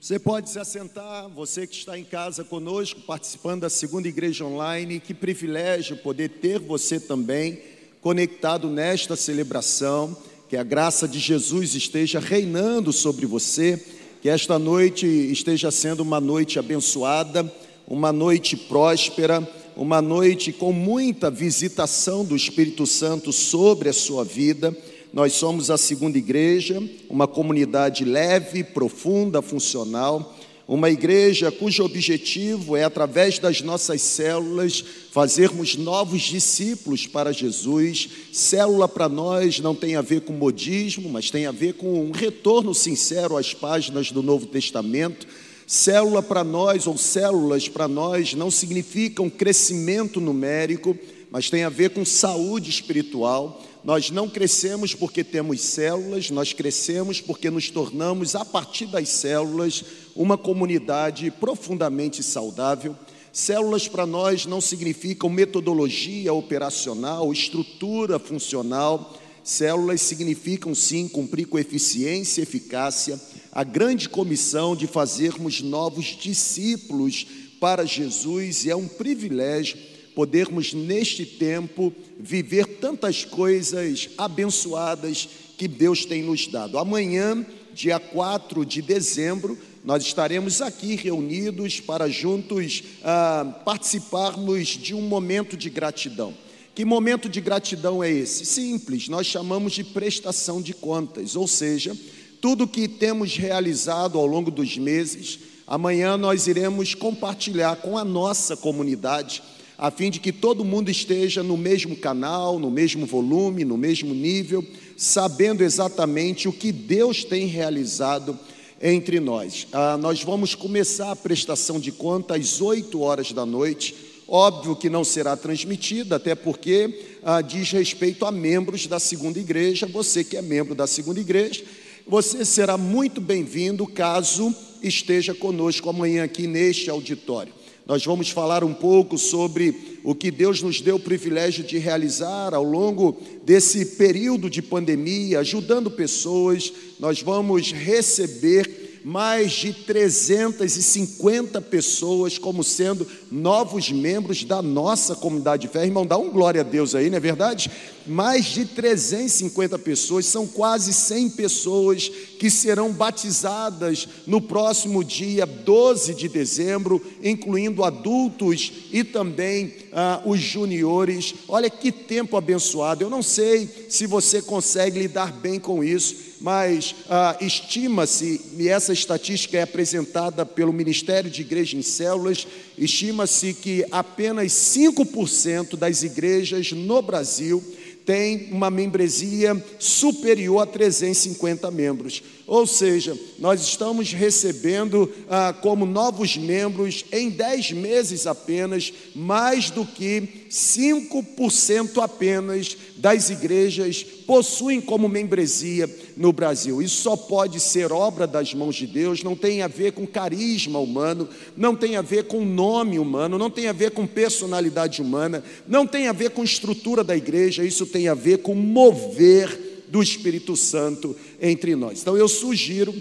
Você pode se assentar, você que está em casa conosco, participando da segunda igreja online, que privilégio poder ter você também conectado nesta celebração, que a graça de Jesus esteja reinando sobre você, que esta noite esteja sendo uma noite abençoada, uma noite próspera, uma noite com muita visitação do Espírito Santo sobre a sua vida nós somos a segunda igreja, uma comunidade leve, profunda, funcional, uma igreja cujo objetivo é, através das nossas células, fazermos novos discípulos para Jesus. Célula para nós não tem a ver com modismo, mas tem a ver com um retorno sincero às páginas do Novo Testamento. Célula para nós, ou células para nós, não significam crescimento numérico, mas tem a ver com saúde espiritual. Nós não crescemos porque temos células, nós crescemos porque nos tornamos, a partir das células, uma comunidade profundamente saudável. Células para nós não significam metodologia operacional, estrutura funcional. Células significam sim cumprir com eficiência e eficácia a grande comissão de fazermos novos discípulos para Jesus e é um privilégio podermos neste tempo viver tantas coisas abençoadas que Deus tem nos dado. Amanhã, dia 4 de dezembro, nós estaremos aqui reunidos para juntos ah, participarmos de um momento de gratidão. Que momento de gratidão é esse? Simples, nós chamamos de prestação de contas, ou seja, tudo que temos realizado ao longo dos meses, amanhã nós iremos compartilhar com a nossa comunidade a fim de que todo mundo esteja no mesmo canal, no mesmo volume, no mesmo nível, sabendo exatamente o que Deus tem realizado entre nós. Ah, nós vamos começar a prestação de conta às 8 horas da noite. Óbvio que não será transmitida, até porque ah, diz respeito a membros da segunda igreja. Você que é membro da segunda igreja, você será muito bem-vindo caso esteja conosco amanhã aqui neste auditório. Nós vamos falar um pouco sobre o que Deus nos deu o privilégio de realizar ao longo desse período de pandemia, ajudando pessoas. Nós vamos receber mais de 350 pessoas como sendo novos membros da nossa comunidade de fé. Irmão, dá um glória a Deus aí, não é verdade? Mais de 350 pessoas, são quase 100 pessoas que serão batizadas no próximo dia 12 de dezembro, incluindo adultos e também ah, os juniores. Olha que tempo abençoado. Eu não sei se você consegue lidar bem com isso mas ah, estima-se, e essa estatística é apresentada pelo Ministério de Igreja em Células, estima-se que apenas 5% das igrejas no Brasil tem uma membresia superior a 350 membros. Ou seja, nós estamos recebendo ah, como novos membros, em 10 meses apenas, mais do que 5% apenas das igrejas possuem como membresia no Brasil. Isso só pode ser obra das mãos de Deus, não tem a ver com carisma humano, não tem a ver com nome humano, não tem a ver com personalidade humana, não tem a ver com estrutura da igreja, isso tem a ver com mover do Espírito Santo entre nós. Então eu sugiro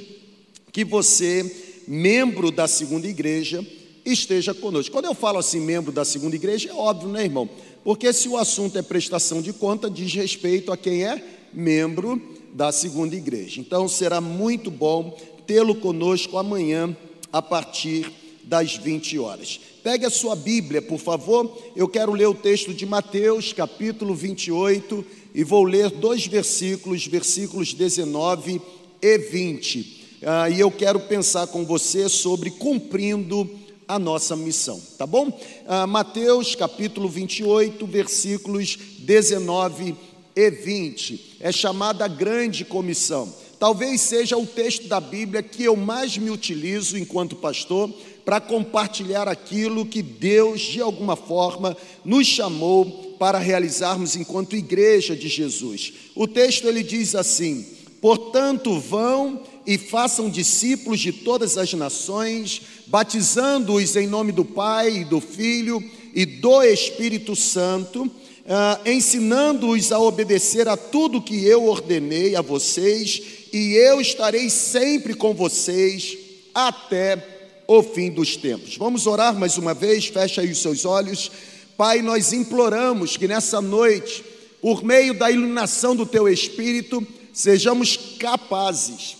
que você, membro da segunda igreja, esteja conosco. Quando eu falo assim, membro da segunda igreja, é óbvio, né, irmão? Porque se o assunto é prestação de conta, diz respeito a quem é membro da segunda igreja. Então será muito bom tê-lo conosco amanhã a partir das 20 horas. Pegue a sua Bíblia, por favor. Eu quero ler o texto de Mateus, capítulo 28, e vou ler dois versículos, versículos 19 e 20. Ah, e eu quero pensar com você sobre cumprindo a nossa missão, tá bom? Ah, Mateus capítulo 28, versículos 19 e 20. É chamada grande comissão. Talvez seja o texto da Bíblia que eu mais me utilizo enquanto pastor para compartilhar aquilo que Deus, de alguma forma, nos chamou para realizarmos enquanto igreja de Jesus. O texto ele diz assim: Portanto, vão e façam discípulos de todas as nações, batizando-os em nome do Pai, do Filho e do Espírito Santo, ah, ensinando-os a obedecer a tudo que eu ordenei a vocês, e eu estarei sempre com vocês até o fim dos tempos. Vamos orar mais uma vez, fecha aí os seus olhos. Pai, nós imploramos que nessa noite, por meio da iluminação do teu espírito, sejamos capazes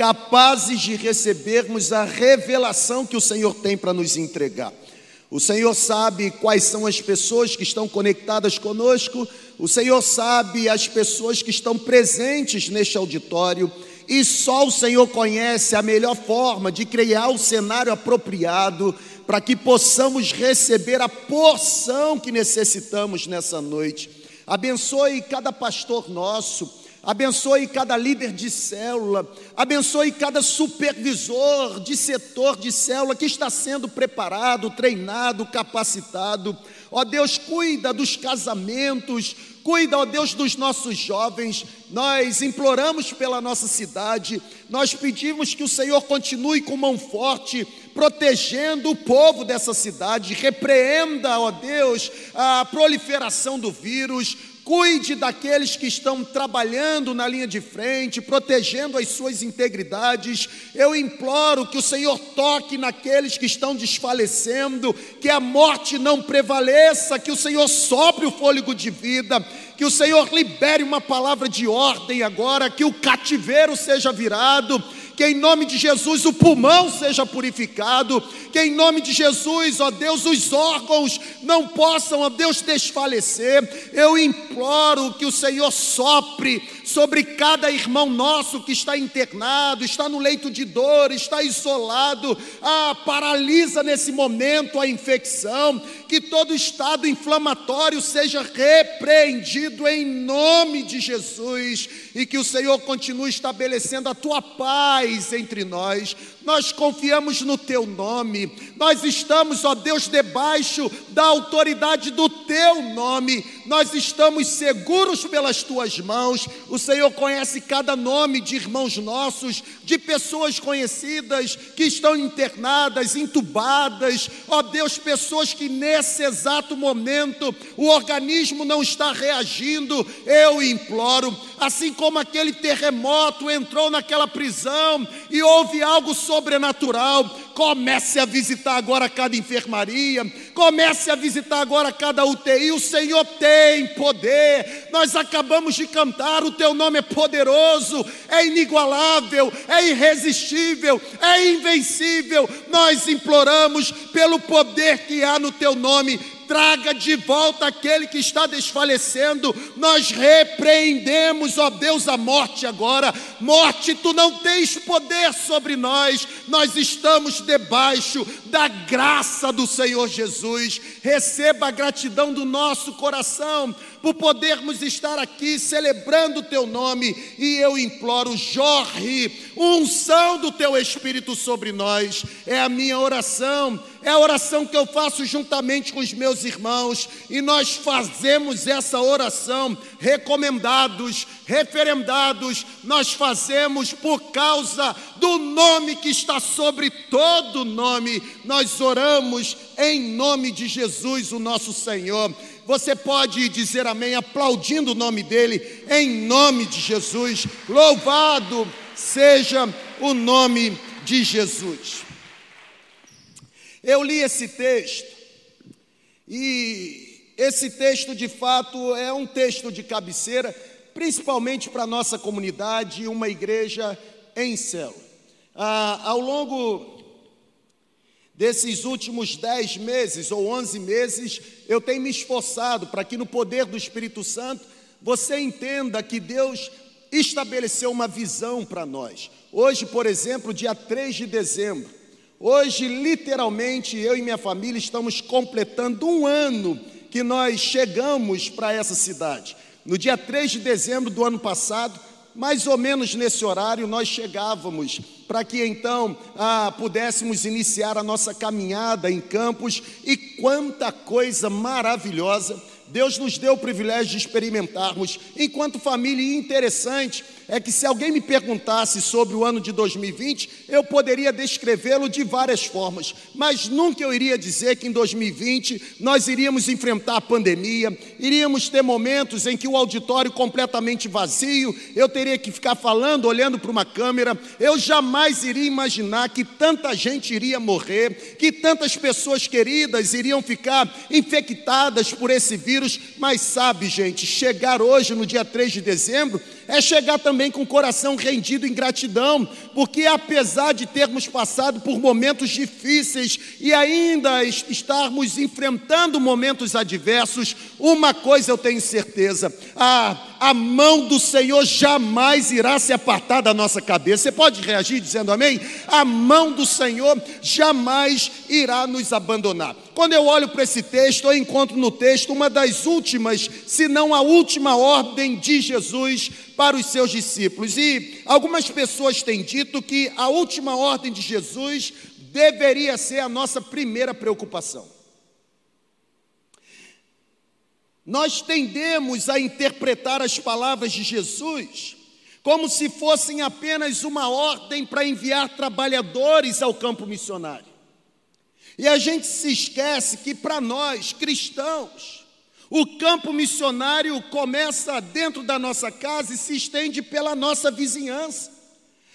capazes de recebermos a revelação que o Senhor tem para nos entregar. O Senhor sabe quais são as pessoas que estão conectadas conosco, o Senhor sabe as pessoas que estão presentes neste auditório, e só o Senhor conhece a melhor forma de criar o cenário apropriado para que possamos receber a porção que necessitamos nessa noite. Abençoe cada pastor nosso, abençoe cada líder de célula, abençoe cada supervisor de setor de célula que está sendo preparado, treinado, capacitado. Ó Deus, cuida dos casamentos, cuida, ó Deus, dos nossos jovens. Nós imploramos pela nossa cidade, nós pedimos que o Senhor continue com mão forte, protegendo o povo dessa cidade, repreenda, ó Deus, a proliferação do vírus, Cuide daqueles que estão trabalhando na linha de frente, protegendo as suas integridades. Eu imploro que o Senhor toque naqueles que estão desfalecendo, que a morte não prevaleça, que o Senhor sopre o fôlego de vida, que o Senhor libere uma palavra de ordem agora, que o cativeiro seja virado que em nome de Jesus o pulmão seja purificado, que em nome de Jesus, ó Deus, os órgãos não possam, ó Deus, desfalecer. Eu imploro que o Senhor sopre sobre cada irmão nosso que está internado, está no leito de dor, está isolado, ah, paralisa nesse momento a infecção, que todo estado inflamatório seja repreendido em nome de Jesus e que o Senhor continue estabelecendo a tua paz entre nós. Nós confiamos no teu nome, nós estamos, ó Deus, debaixo da autoridade do teu nome, nós estamos seguros pelas tuas mãos. O Senhor conhece cada nome de irmãos nossos, de pessoas conhecidas que estão internadas, entubadas, ó Deus, pessoas que nesse exato momento o organismo não está reagindo. Eu imploro, assim como aquele terremoto entrou naquela prisão e houve algo sobrenatural, comece a visitar agora cada enfermaria, comece a visitar agora cada UTI. O Senhor tem poder. Nós acabamos de cantar, o teu nome é poderoso, é inigualável, é irresistível, é invencível. Nós imploramos pelo poder que há no teu nome traga de volta aquele que está desfalecendo. Nós repreendemos, ó Deus, a morte agora. Morte, tu não tens poder sobre nós, nós estamos debaixo da graça do Senhor Jesus. Receba a gratidão do nosso coração por podermos estar aqui celebrando o teu nome, e eu imploro, jorre unção do teu Espírito sobre nós, é a minha oração, é a oração que eu faço juntamente com os meus irmãos, e nós fazemos essa oração, recomendados, referendados, nós fazemos por causa do nome que está sobre todo nome, nós oramos em nome de Jesus, o nosso Senhor. Você pode dizer amém, aplaudindo o nome dele, em nome de Jesus. Louvado seja o nome de Jesus. Eu li esse texto e esse texto de fato é um texto de cabeceira, principalmente para a nossa comunidade, uma igreja em céu. Ah, ao longo Desses últimos dez meses ou onze meses, eu tenho me esforçado para que no poder do Espírito Santo você entenda que Deus estabeleceu uma visão para nós. Hoje, por exemplo, dia 3 de dezembro, hoje, literalmente, eu e minha família estamos completando um ano que nós chegamos para essa cidade. No dia 3 de dezembro do ano passado, mais ou menos nesse horário nós chegávamos, para que então ah, pudéssemos iniciar a nossa caminhada em campos, e quanta coisa maravilhosa! Deus nos deu o privilégio de experimentarmos, enquanto família interessante, é que se alguém me perguntasse sobre o ano de 2020, eu poderia descrevê-lo de várias formas, mas nunca eu iria dizer que em 2020 nós iríamos enfrentar a pandemia, iríamos ter momentos em que o auditório completamente vazio, eu teria que ficar falando, olhando para uma câmera, eu jamais iria imaginar que tanta gente iria morrer, que tantas pessoas queridas iriam ficar infectadas por esse vírus, mas sabe, gente, chegar hoje no dia 3 de dezembro é chegar também com o coração rendido em gratidão, porque apesar de termos passado por momentos difíceis e ainda estarmos enfrentando momentos adversos, uma coisa eu tenho certeza: a, a mão do Senhor jamais irá se apartar da nossa cabeça. Você pode reagir dizendo amém? A mão do Senhor jamais irá nos abandonar. Quando eu olho para esse texto, eu encontro no texto uma das últimas, se não a última ordem de Jesus para os seus discípulos. E algumas pessoas têm dito que a última ordem de Jesus deveria ser a nossa primeira preocupação. Nós tendemos a interpretar as palavras de Jesus como se fossem apenas uma ordem para enviar trabalhadores ao campo missionário. E a gente se esquece que para nós, cristãos, o campo missionário começa dentro da nossa casa e se estende pela nossa vizinhança.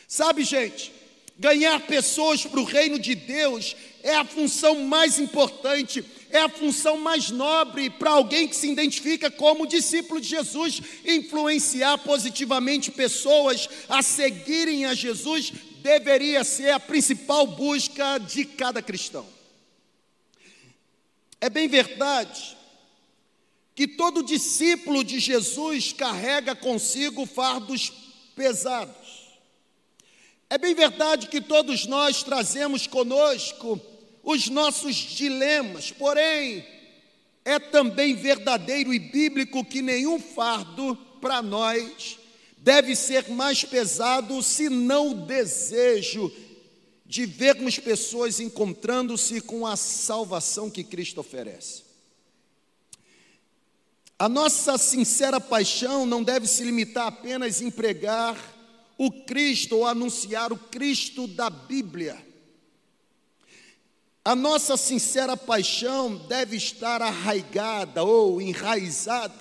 Sabe, gente, ganhar pessoas para o reino de Deus é a função mais importante, é a função mais nobre para alguém que se identifica como discípulo de Jesus. Influenciar positivamente pessoas a seguirem a Jesus deveria ser a principal busca de cada cristão. É bem verdade que todo discípulo de Jesus carrega consigo fardos pesados. É bem verdade que todos nós trazemos conosco os nossos dilemas, porém, é também verdadeiro e bíblico que nenhum fardo para nós deve ser mais pesado se não o desejo de vermos pessoas encontrando-se com a salvação que Cristo oferece. A nossa sincera paixão não deve se limitar apenas em pregar o Cristo ou anunciar o Cristo da Bíblia. A nossa sincera paixão deve estar arraigada ou enraizada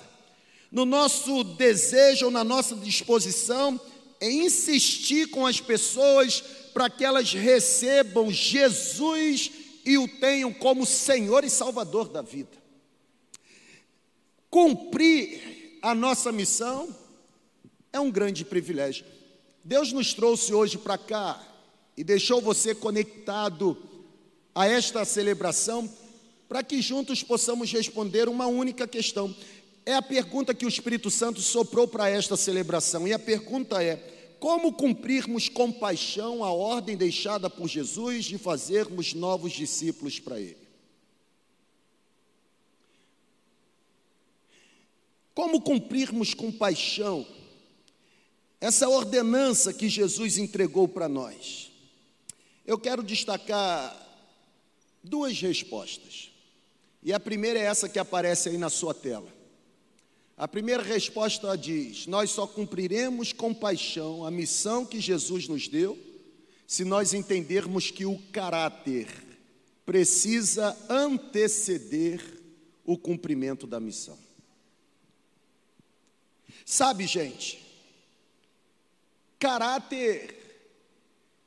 no nosso desejo ou na nossa disposição em insistir com as pessoas para que elas recebam Jesus e o tenham como Senhor e Salvador da vida. Cumprir a nossa missão é um grande privilégio. Deus nos trouxe hoje para cá e deixou você conectado a esta celebração para que juntos possamos responder uma única questão. É a pergunta que o Espírito Santo soprou para esta celebração. E a pergunta é: como cumprirmos com paixão a ordem deixada por Jesus de fazermos novos discípulos para Ele? Como cumprirmos com paixão essa ordenança que Jesus entregou para nós? Eu quero destacar duas respostas. E a primeira é essa que aparece aí na sua tela. A primeira resposta diz: Nós só cumpriremos com paixão a missão que Jesus nos deu se nós entendermos que o caráter precisa anteceder o cumprimento da missão. Sabe, gente, caráter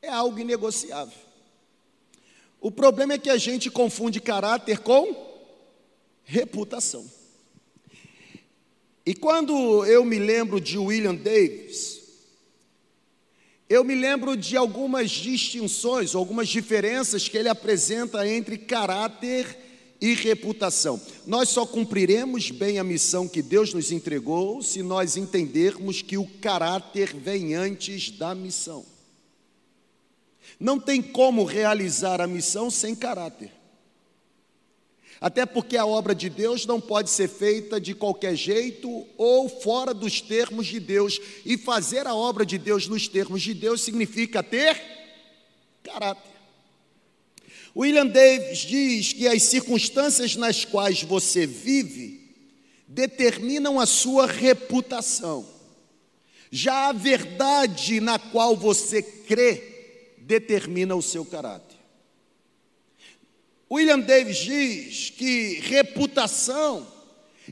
é algo inegociável. O problema é que a gente confunde caráter com reputação. E quando eu me lembro de William Davis, eu me lembro de algumas distinções, algumas diferenças que ele apresenta entre caráter e reputação. Nós só cumpriremos bem a missão que Deus nos entregou se nós entendermos que o caráter vem antes da missão. Não tem como realizar a missão sem caráter. Até porque a obra de Deus não pode ser feita de qualquer jeito ou fora dos termos de Deus. E fazer a obra de Deus nos termos de Deus significa ter caráter. William Davis diz que as circunstâncias nas quais você vive determinam a sua reputação. Já a verdade na qual você crê determina o seu caráter. William Davis diz que reputação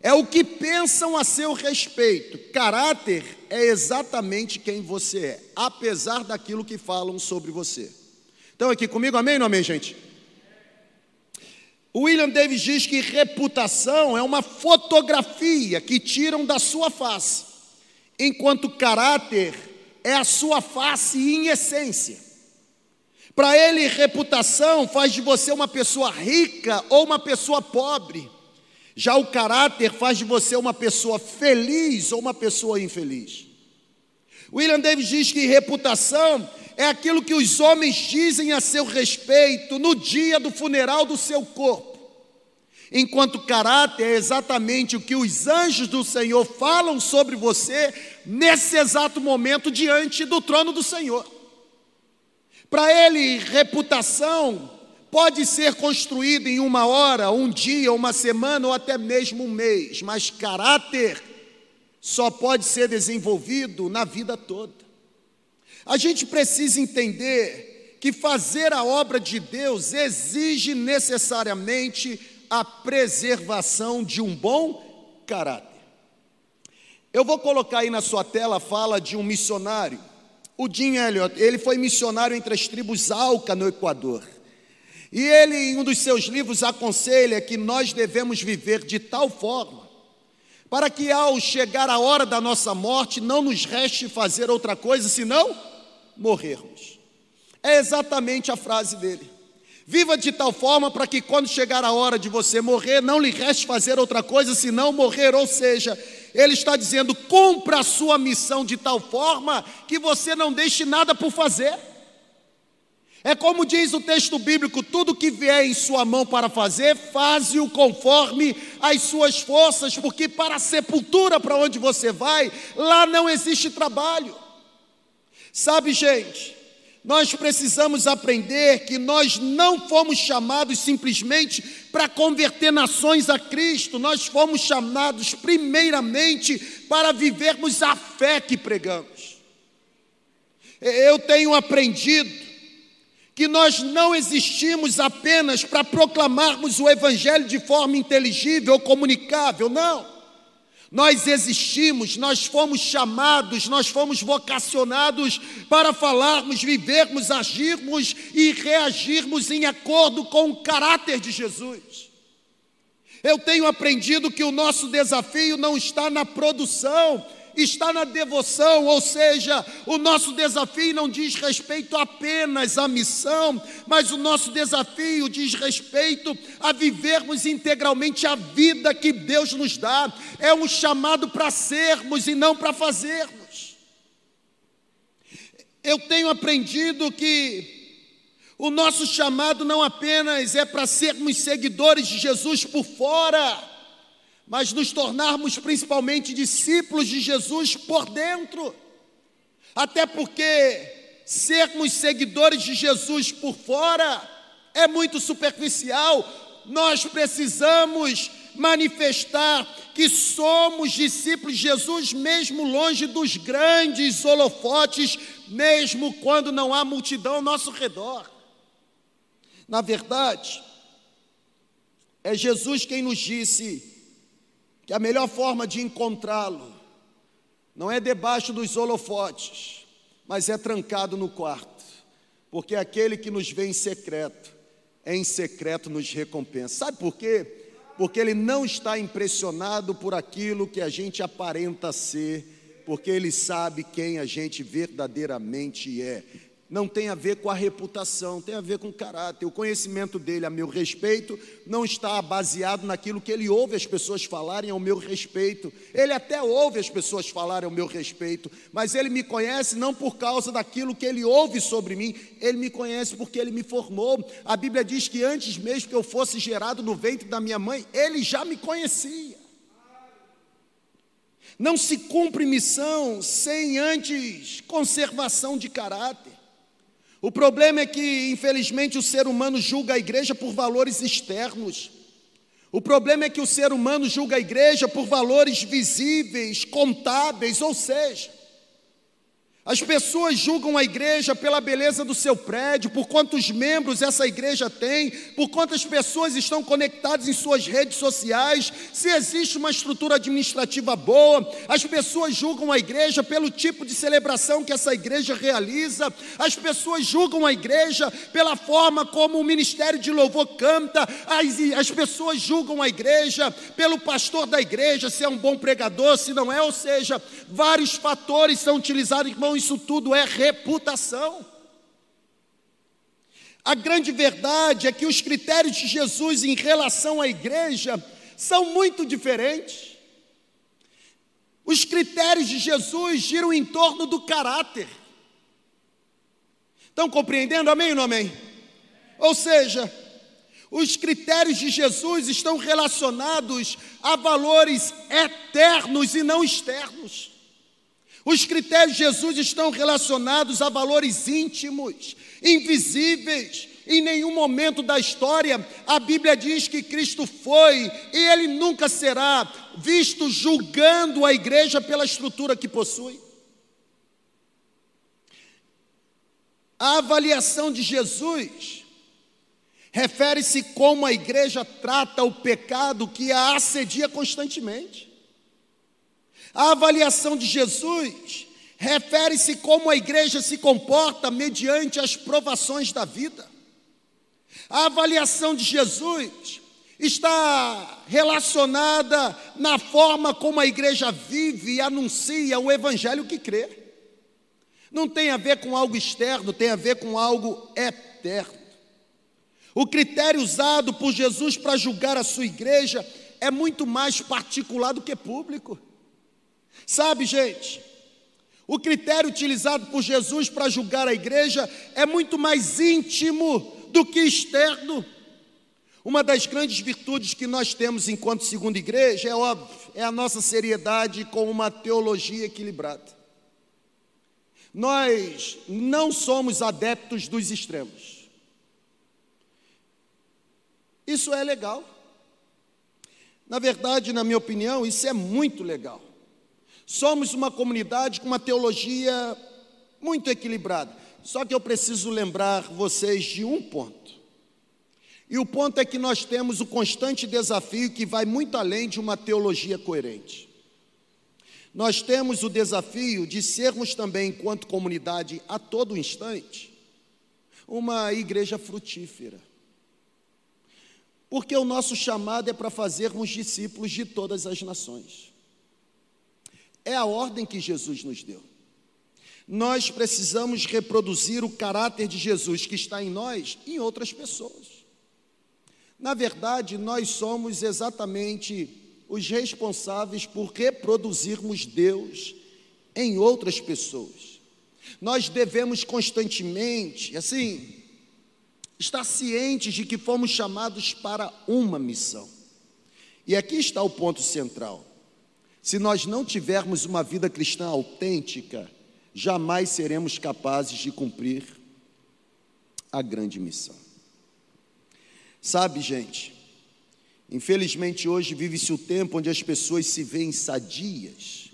é o que pensam a seu respeito. Caráter é exatamente quem você é, apesar daquilo que falam sobre você. Então, aqui comigo, amém ou não amém, gente? William Davis diz que reputação é uma fotografia que tiram da sua face, enquanto caráter é a sua face em essência. Para ele, reputação faz de você uma pessoa rica ou uma pessoa pobre. Já o caráter faz de você uma pessoa feliz ou uma pessoa infeliz. William Davis diz que reputação é aquilo que os homens dizem a seu respeito no dia do funeral do seu corpo. Enquanto caráter é exatamente o que os anjos do Senhor falam sobre você nesse exato momento diante do trono do Senhor. Para ele, reputação pode ser construída em uma hora, um dia, uma semana ou até mesmo um mês, mas caráter só pode ser desenvolvido na vida toda. A gente precisa entender que fazer a obra de Deus exige necessariamente a preservação de um bom caráter. Eu vou colocar aí na sua tela a fala de um missionário, o Jim Elliot. Ele foi missionário entre as tribos Alca no Equador. E ele, em um dos seus livros, aconselha que nós devemos viver de tal forma, para que ao chegar a hora da nossa morte, não nos reste fazer outra coisa senão morrermos. É exatamente a frase dele. Viva de tal forma para que quando chegar a hora de você morrer, não lhe reste fazer outra coisa senão morrer. Ou seja, ele está dizendo: cumpra a sua missão de tal forma que você não deixe nada por fazer. É como diz o texto bíblico: tudo que vier em sua mão para fazer, faze-o conforme as suas forças, porque para a sepultura para onde você vai, lá não existe trabalho. Sabe, gente, nós precisamos aprender que nós não fomos chamados simplesmente para converter nações a Cristo, nós fomos chamados primeiramente para vivermos a fé que pregamos. Eu tenho aprendido que nós não existimos apenas para proclamarmos o Evangelho de forma inteligível ou comunicável, não. Nós existimos, nós fomos chamados, nós fomos vocacionados para falarmos, vivermos, agirmos e reagirmos em acordo com o caráter de Jesus. Eu tenho aprendido que o nosso desafio não está na produção, está na devoção, ou seja, o nosso desafio não diz respeito apenas à missão, mas o nosso desafio diz respeito a vivermos integralmente a vida que Deus nos dá. É um chamado para sermos e não para fazermos. Eu tenho aprendido que o nosso chamado não apenas é para sermos seguidores de Jesus por fora, mas nos tornarmos principalmente discípulos de Jesus por dentro. Até porque sermos seguidores de Jesus por fora é muito superficial. Nós precisamos manifestar que somos discípulos de Jesus, mesmo longe dos grandes holofotes, mesmo quando não há multidão ao nosso redor. Na verdade, é Jesus quem nos disse: que a melhor forma de encontrá-lo não é debaixo dos holofotes, mas é trancado no quarto, porque aquele que nos vê em secreto, em secreto nos recompensa. Sabe por quê? Porque ele não está impressionado por aquilo que a gente aparenta ser, porque ele sabe quem a gente verdadeiramente é não tem a ver com a reputação, tem a ver com o caráter. O conhecimento dele a meu respeito não está baseado naquilo que ele ouve as pessoas falarem ao meu respeito. Ele até ouve as pessoas falarem ao meu respeito, mas ele me conhece não por causa daquilo que ele ouve sobre mim, ele me conhece porque ele me formou. A Bíblia diz que antes mesmo que eu fosse gerado no ventre da minha mãe, ele já me conhecia. Não se cumpre missão sem antes conservação de caráter. O problema é que, infelizmente, o ser humano julga a igreja por valores externos. O problema é que o ser humano julga a igreja por valores visíveis, contábeis, ou seja, As pessoas julgam a igreja pela beleza do seu prédio, por quantos membros essa igreja tem, por quantas pessoas estão conectadas em suas redes sociais, se existe uma estrutura administrativa boa. As pessoas julgam a igreja pelo tipo de celebração que essa igreja realiza. As pessoas julgam a igreja pela forma como o ministério de louvor canta. As, as pessoas julgam a igreja pelo pastor da igreja, se é um bom pregador, se não é. Ou seja, vários fatores são utilizados, irmão isso tudo é reputação. A grande verdade é que os critérios de Jesus em relação à igreja são muito diferentes. Os critérios de Jesus giram em torno do caráter. Estão compreendendo? Amém ou não amém? Ou seja, os critérios de Jesus estão relacionados a valores eternos e não externos. Os critérios de Jesus estão relacionados a valores íntimos, invisíveis. Em nenhum momento da história a Bíblia diz que Cristo foi e ele nunca será visto julgando a igreja pela estrutura que possui. A avaliação de Jesus refere-se como a igreja trata o pecado que a assedia constantemente. A avaliação de Jesus refere-se como a igreja se comporta mediante as provações da vida. A avaliação de Jesus está relacionada na forma como a igreja vive e anuncia o evangelho que crê. Não tem a ver com algo externo, tem a ver com algo eterno. O critério usado por Jesus para julgar a sua igreja é muito mais particular do que público. Sabe, gente, o critério utilizado por Jesus para julgar a igreja é muito mais íntimo do que externo. Uma das grandes virtudes que nós temos enquanto segunda igreja, é óbvio, é a nossa seriedade com uma teologia equilibrada. Nós não somos adeptos dos extremos. Isso é legal. Na verdade, na minha opinião, isso é muito legal. Somos uma comunidade com uma teologia muito equilibrada. Só que eu preciso lembrar vocês de um ponto. E o ponto é que nós temos o constante desafio que vai muito além de uma teologia coerente. Nós temos o desafio de sermos também, enquanto comunidade, a todo instante, uma igreja frutífera. Porque o nosso chamado é para fazermos discípulos de todas as nações. É a ordem que Jesus nos deu. Nós precisamos reproduzir o caráter de Jesus que está em nós em outras pessoas. Na verdade, nós somos exatamente os responsáveis por reproduzirmos Deus em outras pessoas. Nós devemos constantemente, assim, estar cientes de que fomos chamados para uma missão. E aqui está o ponto central. Se nós não tivermos uma vida cristã autêntica, jamais seremos capazes de cumprir a grande missão. Sabe, gente, infelizmente hoje vive-se o tempo onde as pessoas se veem sadias,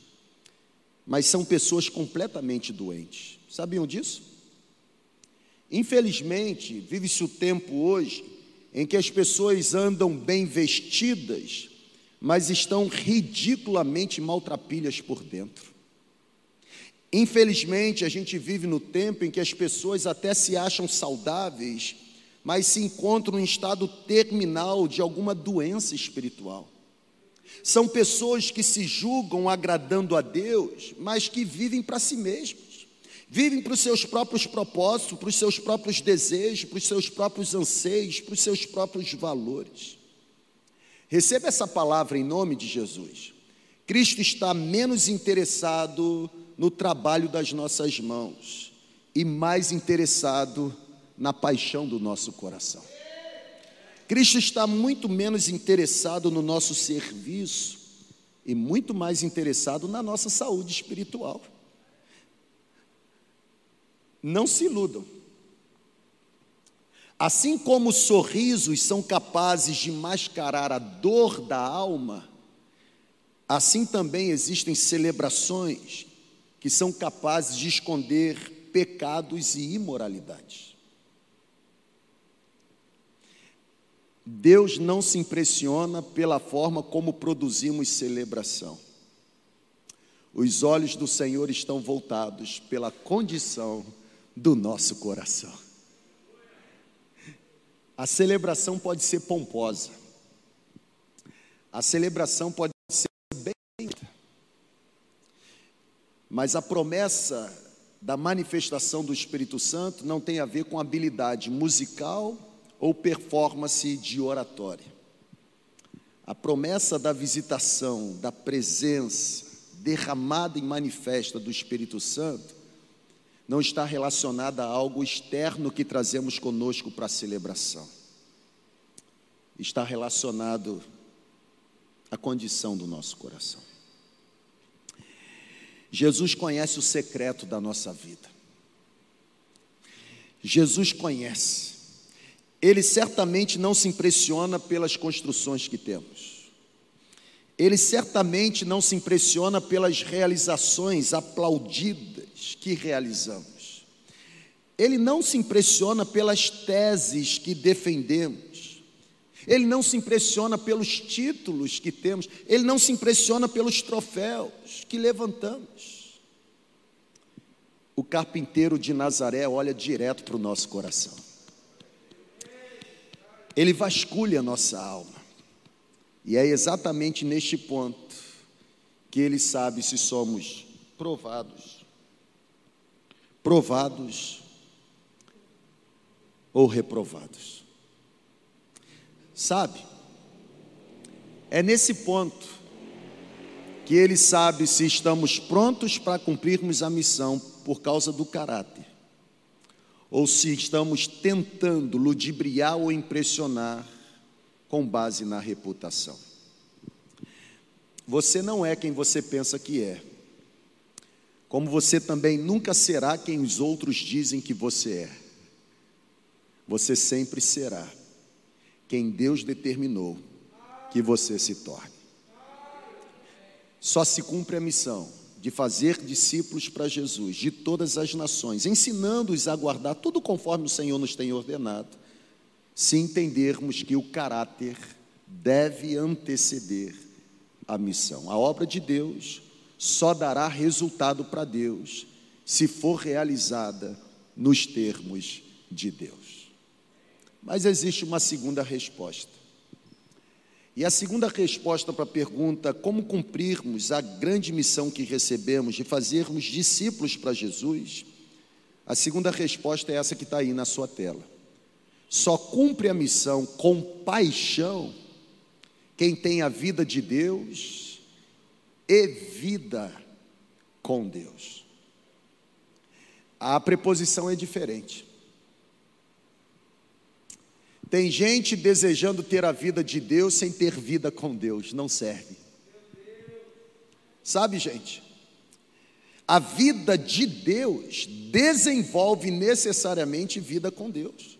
mas são pessoas completamente doentes. Sabiam disso? Infelizmente, vive-se o tempo hoje em que as pessoas andam bem vestidas, mas estão ridiculamente maltrapilhas por dentro. Infelizmente, a gente vive no tempo em que as pessoas até se acham saudáveis, mas se encontram em estado terminal de alguma doença espiritual. São pessoas que se julgam agradando a Deus, mas que vivem para si mesmos, vivem para os seus próprios propósitos, para os seus próprios desejos, para os seus próprios anseios, para os seus próprios valores. Receba essa palavra em nome de Jesus. Cristo está menos interessado no trabalho das nossas mãos e mais interessado na paixão do nosso coração. Cristo está muito menos interessado no nosso serviço e muito mais interessado na nossa saúde espiritual. Não se iludam. Assim como sorrisos são capazes de mascarar a dor da alma, assim também existem celebrações que são capazes de esconder pecados e imoralidades. Deus não se impressiona pela forma como produzimos celebração. Os olhos do Senhor estão voltados pela condição do nosso coração. A celebração pode ser pomposa, a celebração pode ser bem, mas a promessa da manifestação do Espírito Santo não tem a ver com habilidade musical ou performance de oratória. A promessa da visitação, da presença derramada e manifesta do Espírito Santo não está relacionada a algo externo que trazemos conosco para a celebração. Está relacionado à condição do nosso coração. Jesus conhece o secreto da nossa vida. Jesus conhece. Ele certamente não se impressiona pelas construções que temos. Ele certamente não se impressiona pelas realizações aplaudidas que realizamos. Ele não se impressiona pelas teses que defendemos. Ele não se impressiona pelos títulos que temos. Ele não se impressiona pelos troféus que levantamos. O carpinteiro de Nazaré olha direto para o nosso coração. Ele vasculha a nossa alma. E é exatamente neste ponto que ele sabe se somos provados, provados ou reprovados. Sabe? É nesse ponto que ele sabe se estamos prontos para cumprirmos a missão por causa do caráter ou se estamos tentando ludibriar ou impressionar com base na reputação. Você não é quem você pensa que é, como você também nunca será quem os outros dizem que você é. Você sempre será quem Deus determinou que você se torne. Só se cumpre a missão de fazer discípulos para Jesus, de todas as nações, ensinando-os a guardar tudo conforme o Senhor nos tem ordenado, se entendermos que o caráter deve anteceder a missão. A obra de Deus só dará resultado para Deus se for realizada nos termos de Deus. Mas existe uma segunda resposta. E a segunda resposta para a pergunta, como cumprirmos a grande missão que recebemos de fazermos discípulos para Jesus, a segunda resposta é essa que está aí na sua tela. Só cumpre a missão com paixão quem tem a vida de Deus e vida com Deus. A preposição é diferente. Tem gente desejando ter a vida de Deus sem ter vida com Deus, não serve. Sabe, gente? A vida de Deus desenvolve necessariamente vida com Deus.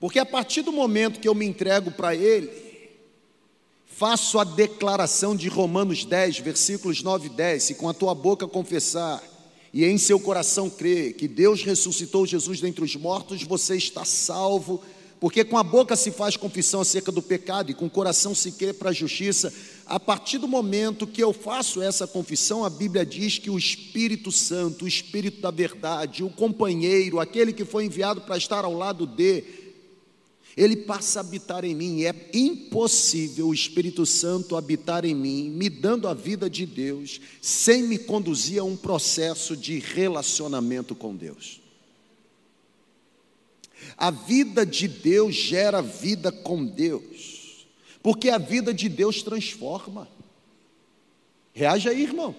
Porque a partir do momento que eu me entrego para Ele, faço a declaração de Romanos 10, versículos 9 e 10: se com a tua boca confessar e em seu coração crer que Deus ressuscitou Jesus dentre os mortos, você está salvo porque com a boca se faz confissão acerca do pecado e com o coração se crê para a justiça. A partir do momento que eu faço essa confissão, a Bíblia diz que o Espírito Santo, o Espírito da verdade, o companheiro, aquele que foi enviado para estar ao lado de, ele passa a habitar em mim. É impossível o Espírito Santo habitar em mim, me dando a vida de Deus, sem me conduzir a um processo de relacionamento com Deus. A vida de Deus gera vida com Deus, porque a vida de Deus transforma. Reage aí, irmão.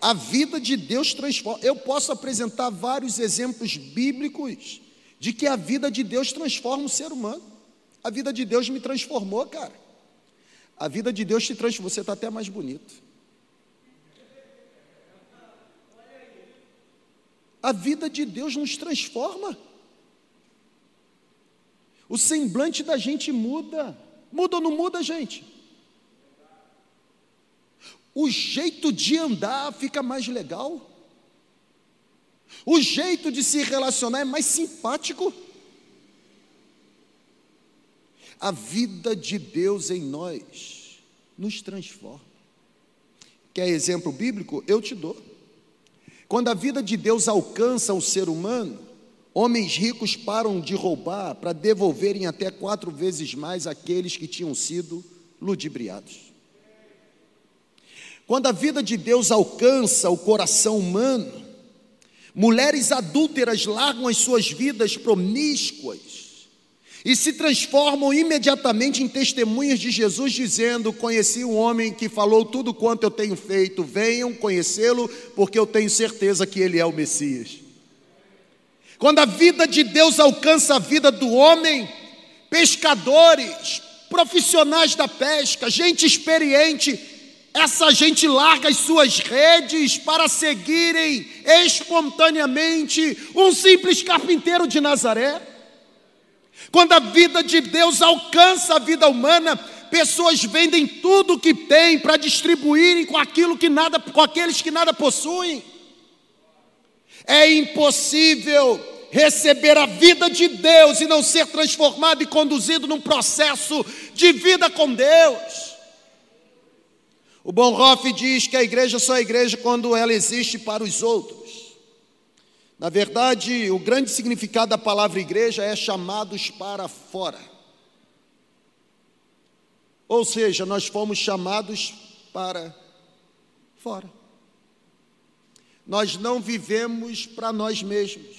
A vida de Deus transforma. Eu posso apresentar vários exemplos bíblicos de que a vida de Deus transforma o ser humano. A vida de Deus me transformou, cara. A vida de Deus te transforma. Você está até mais bonito. A vida de Deus nos transforma. O semblante da gente muda. Muda ou não muda, gente? o jeito de andar fica mais legal. O jeito de se relacionar é mais simpático. A vida de Deus em nós nos transforma. Quer exemplo bíblico? Eu te dou. Quando a vida de Deus alcança o ser humano, homens ricos param de roubar para devolverem até quatro vezes mais aqueles que tinham sido ludibriados. Quando a vida de Deus alcança o coração humano, mulheres adúlteras largam as suas vidas promíscuas e se transformam imediatamente em testemunhas de Jesus, dizendo: Conheci um homem que falou tudo quanto eu tenho feito, venham conhecê-lo, porque eu tenho certeza que ele é o Messias. Quando a vida de Deus alcança a vida do homem, pescadores, profissionais da pesca, gente experiente, essa gente larga as suas redes para seguirem espontaneamente um simples carpinteiro de Nazaré. Quando a vida de Deus alcança a vida humana, pessoas vendem tudo o que têm para distribuírem com aquilo que nada, com aqueles que nada possuem. É impossível receber a vida de Deus e não ser transformado e conduzido num processo de vida com Deus. O Bonhoeffer diz que a igreja só é igreja quando ela existe para os outros. Na verdade, o grande significado da palavra igreja é chamados para fora. Ou seja, nós fomos chamados para fora. Nós não vivemos para nós mesmos.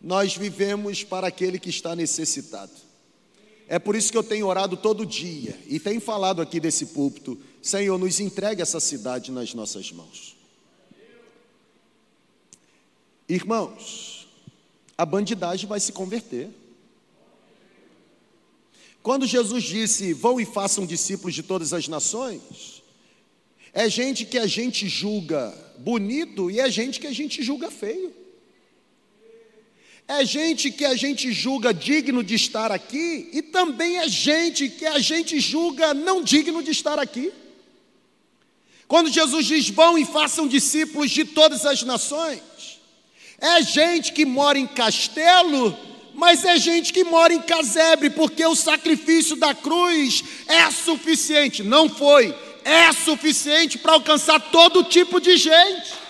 Nós vivemos para aquele que está necessitado. É por isso que eu tenho orado todo dia e tenho falado aqui desse púlpito: Senhor, nos entregue essa cidade nas nossas mãos. Irmãos, a bandidagem vai se converter. Quando Jesus disse: Vão e façam discípulos de todas as nações, é gente que a gente julga bonito e é gente que a gente julga feio. É gente que a gente julga digno de estar aqui e também é gente que a gente julga não digno de estar aqui. Quando Jesus diz: Vão e façam discípulos de todas as nações, é gente que mora em castelo, mas é gente que mora em casebre, porque o sacrifício da cruz é suficiente. Não foi, é suficiente para alcançar todo tipo de gente.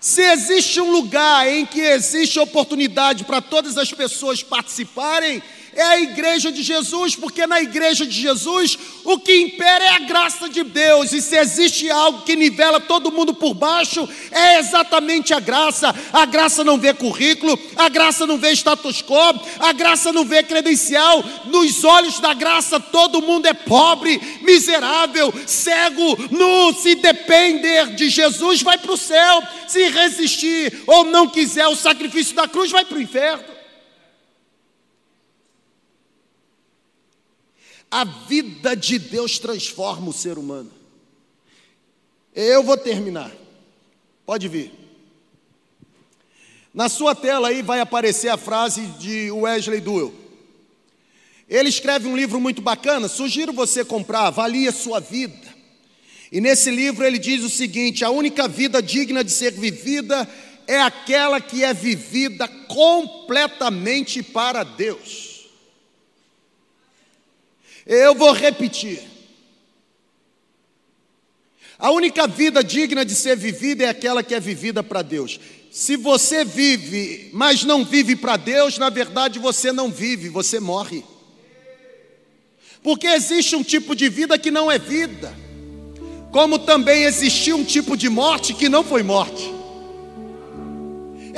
Se existe um lugar em que existe oportunidade para todas as pessoas participarem, é a igreja de Jesus, porque na igreja de Jesus o que impera é a graça de Deus, e se existe algo que nivela todo mundo por baixo, é exatamente a graça. A graça não vê currículo, a graça não vê status quo, a graça não vê credencial. Nos olhos da graça, todo mundo é pobre, miserável, cego, nu. Se depender de Jesus, vai para o céu. Se resistir ou não quiser o sacrifício da cruz, vai para o inferno. A vida de Deus transforma o ser humano. Eu vou terminar. Pode vir. Na sua tela aí vai aparecer a frase de Wesley Duell. Ele escreve um livro muito bacana, sugiro você comprar, avalie a sua vida. E nesse livro ele diz o seguinte: a única vida digna de ser vivida é aquela que é vivida completamente para Deus. Eu vou repetir. A única vida digna de ser vivida é aquela que é vivida para Deus. Se você vive, mas não vive para Deus, na verdade você não vive, você morre. Porque existe um tipo de vida que não é vida, como também existiu um tipo de morte que não foi morte.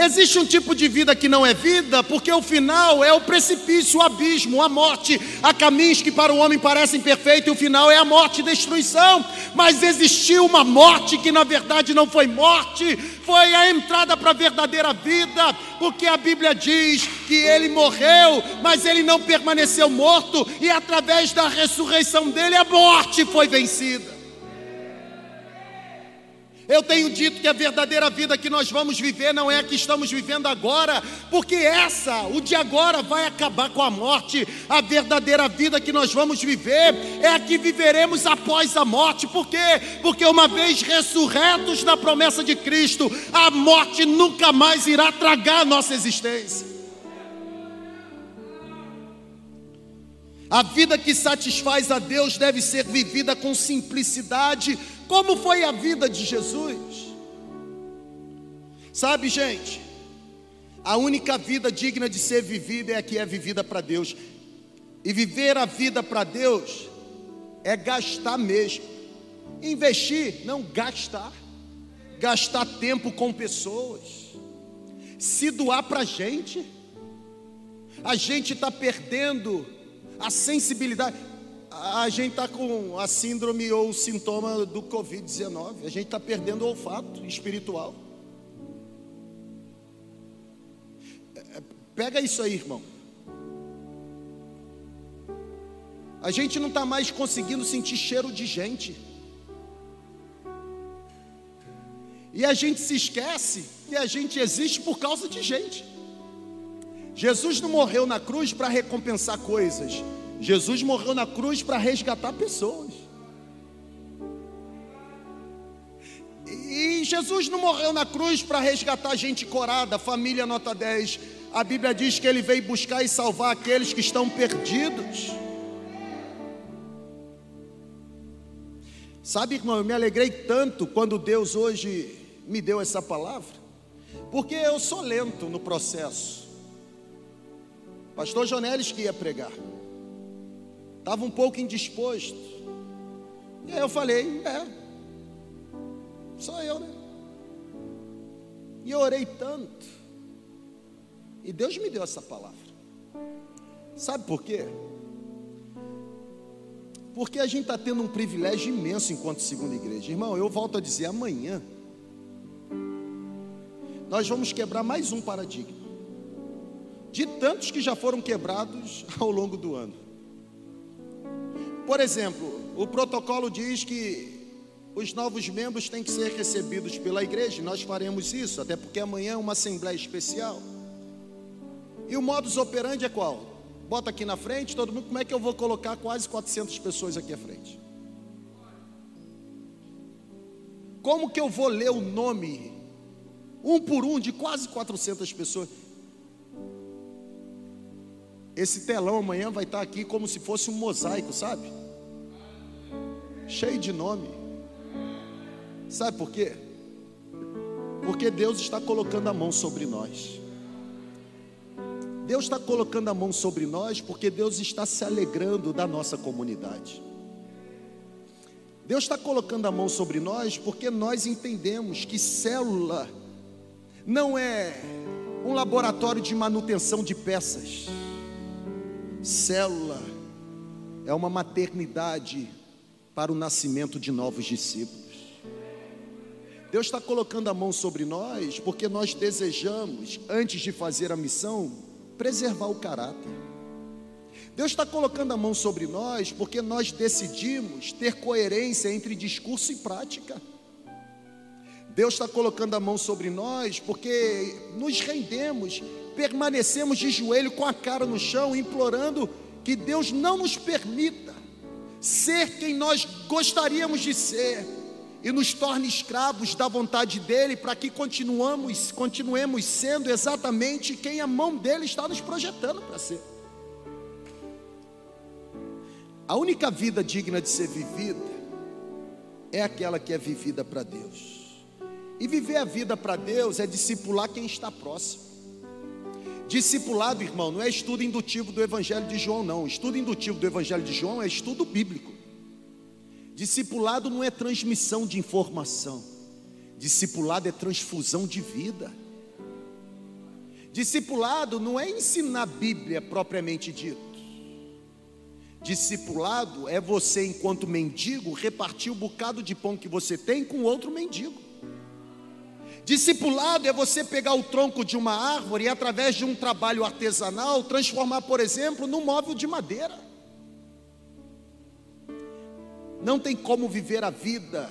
Existe um tipo de vida que não é vida, porque o final é o precipício, o abismo, a morte. Há caminhos que para o homem parecem perfeitos e o final é a morte e destruição. Mas existiu uma morte que na verdade não foi morte, foi a entrada para a verdadeira vida, porque a Bíblia diz que ele morreu, mas ele não permaneceu morto, e através da ressurreição dele a morte foi vencida. Eu tenho dito que a verdadeira vida que nós vamos viver não é a que estamos vivendo agora, porque essa, o de agora, vai acabar com a morte. A verdadeira vida que nós vamos viver é a que viveremos após a morte. Por quê? Porque uma vez ressurretos na promessa de Cristo, a morte nunca mais irá tragar a nossa existência. A vida que satisfaz a Deus deve ser vivida com simplicidade, como foi a vida de Jesus. Sabe, gente, a única vida digna de ser vivida é a que é vivida para Deus. E viver a vida para Deus é gastar mesmo. Investir, não gastar. Gastar tempo com pessoas. Se doar para a gente. A gente está perdendo a sensibilidade. A gente está com a síndrome ou o sintoma do Covid-19. A gente está perdendo o olfato espiritual. Pega isso aí, irmão. A gente não está mais conseguindo sentir cheiro de gente. E a gente se esquece que a gente existe por causa de gente. Jesus não morreu na cruz para recompensar coisas. Jesus morreu na cruz para resgatar pessoas. E Jesus não morreu na cruz para resgatar gente corada, família nota 10. A Bíblia diz que ele veio buscar e salvar aqueles que estão perdidos. Sabe, irmão, eu me alegrei tanto quando Deus hoje me deu essa palavra, porque eu sou lento no processo. Pastor Jonelis que ia pregar, estava um pouco indisposto. E aí eu falei: é, sou eu, né? E eu orei tanto. E Deus me deu essa palavra. Sabe por quê? Porque a gente está tendo um privilégio imenso enquanto segunda igreja. Irmão, eu volto a dizer, amanhã nós vamos quebrar mais um paradigma. De tantos que já foram quebrados ao longo do ano. Por exemplo, o protocolo diz que os novos membros têm que ser recebidos pela igreja, nós faremos isso, até porque amanhã é uma assembleia especial. E o modus operandi é qual? Bota aqui na frente, todo mundo, como é que eu vou colocar quase 400 pessoas aqui à frente? Como que eu vou ler o nome, um por um, de quase 400 pessoas? Esse telão amanhã vai estar aqui como se fosse um mosaico, sabe? Cheio de nome. Sabe por quê? Porque Deus está colocando a mão sobre nós. Deus está colocando a mão sobre nós porque Deus está se alegrando da nossa comunidade. Deus está colocando a mão sobre nós porque nós entendemos que célula não é um laboratório de manutenção de peças. Célula é uma maternidade para o nascimento de novos discípulos. Deus está colocando a mão sobre nós porque nós desejamos, antes de fazer a missão, preservar o caráter. Deus está colocando a mão sobre nós porque nós decidimos ter coerência entre discurso e prática. Deus está colocando a mão sobre nós porque nos rendemos, permanecemos de joelho com a cara no chão, implorando que Deus não nos permita ser quem nós gostaríamos de ser e nos torne escravos da vontade dele, para que continuamos, continuemos sendo exatamente quem a mão dele está nos projetando para ser. A única vida digna de ser vivida é aquela que é vivida para Deus. E viver a vida para Deus é discipular quem está próximo. Discipulado, irmão, não é estudo indutivo do Evangelho de João, não. Estudo indutivo do Evangelho de João é estudo bíblico. Discipulado não é transmissão de informação, discipulado é transfusão de vida. Discipulado não é ensinar a Bíblia propriamente dito. Discipulado é você, enquanto mendigo, repartir o bocado de pão que você tem com outro mendigo. Discipulado é você pegar o tronco de uma árvore e, através de um trabalho artesanal, transformar, por exemplo, num móvel de madeira. Não tem como viver a vida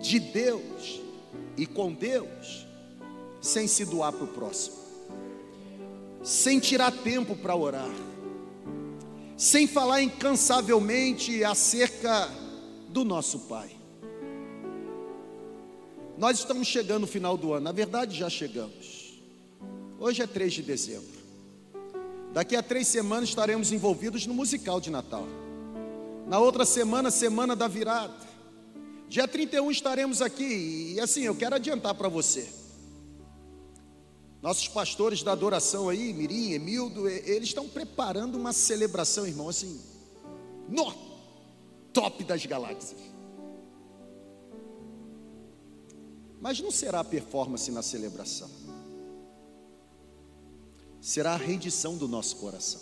de Deus e com Deus sem se doar para o próximo, sem tirar tempo para orar, sem falar incansavelmente acerca do nosso Pai. Nós estamos chegando no final do ano, na verdade já chegamos. Hoje é 3 de dezembro. Daqui a três semanas estaremos envolvidos no musical de Natal. Na outra semana, semana da virada. Dia 31 estaremos aqui. E assim, eu quero adiantar para você. Nossos pastores da adoração aí, Mirim, Emildo, eles estão preparando uma celebração, irmão, assim, no top das galáxias. Mas não será performance na celebração, será a rendição do nosso coração.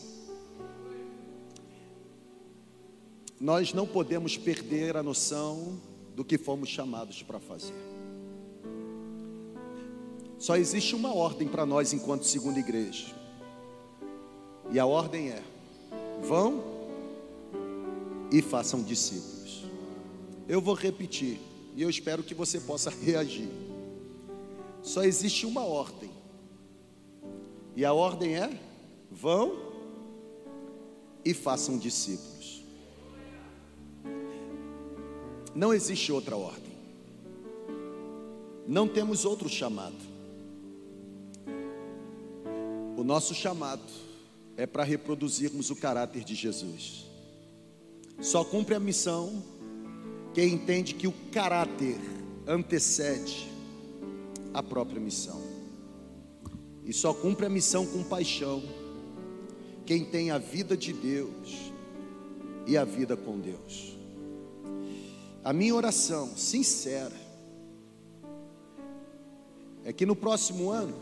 Nós não podemos perder a noção do que fomos chamados para fazer. Só existe uma ordem para nós enquanto segunda igreja. E a ordem é: vão e façam discípulos. Eu vou repetir. E eu espero que você possa reagir. Só existe uma ordem. E a ordem é: vão e façam discípulos. Não existe outra ordem. Não temos outro chamado. O nosso chamado é para reproduzirmos o caráter de Jesus. Só cumpre a missão quem entende que o caráter antecede a própria missão. E só cumpre a missão com paixão quem tem a vida de Deus e a vida com Deus. A minha oração sincera é que no próximo ano,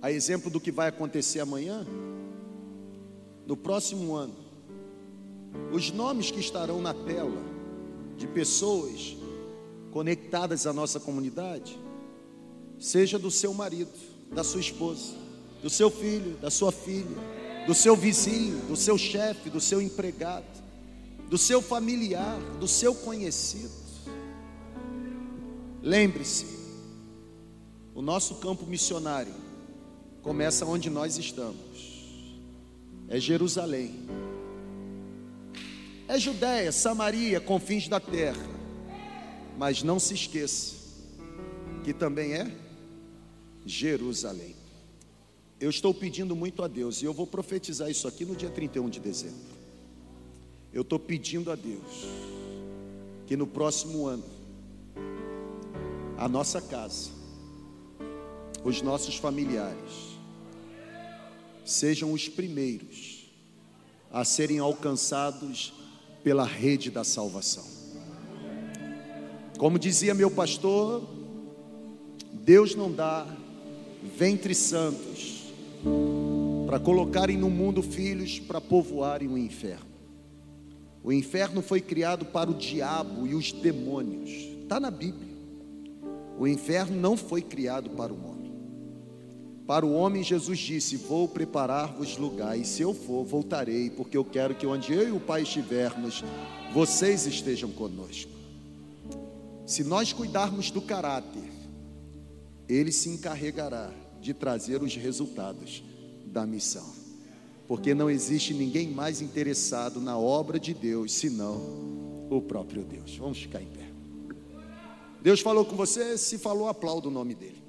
a exemplo do que vai acontecer amanhã, no próximo ano, os nomes que estarão na tela de pessoas conectadas à nossa comunidade, seja do seu marido, da sua esposa, do seu filho, da sua filha, do seu vizinho, do seu chefe, do seu empregado, do seu familiar, do seu conhecido. Lembre-se, o nosso campo missionário começa onde nós estamos, é Jerusalém é Judéia, Samaria, confins da terra. Mas não se esqueça que também é Jerusalém. Eu estou pedindo muito a Deus e eu vou profetizar isso aqui no dia 31 de dezembro. Eu estou pedindo a Deus que no próximo ano a nossa casa, os nossos familiares, sejam os primeiros a serem alcançados pela rede da salvação. Como dizia meu pastor, Deus não dá ventre santos para colocarem no mundo filhos para povoarem o inferno. O inferno foi criado para o diabo e os demônios. Está na Bíblia. O inferno não foi criado para o homem. Para o homem, Jesus disse: Vou preparar-vos lugar, e se eu for, voltarei, porque eu quero que onde eu e o Pai estivermos, vocês estejam conosco. Se nós cuidarmos do caráter, Ele se encarregará de trazer os resultados da missão, porque não existe ninguém mais interessado na obra de Deus senão o próprio Deus. Vamos ficar em pé. Deus falou com você, se falou, aplauda o nome dEle.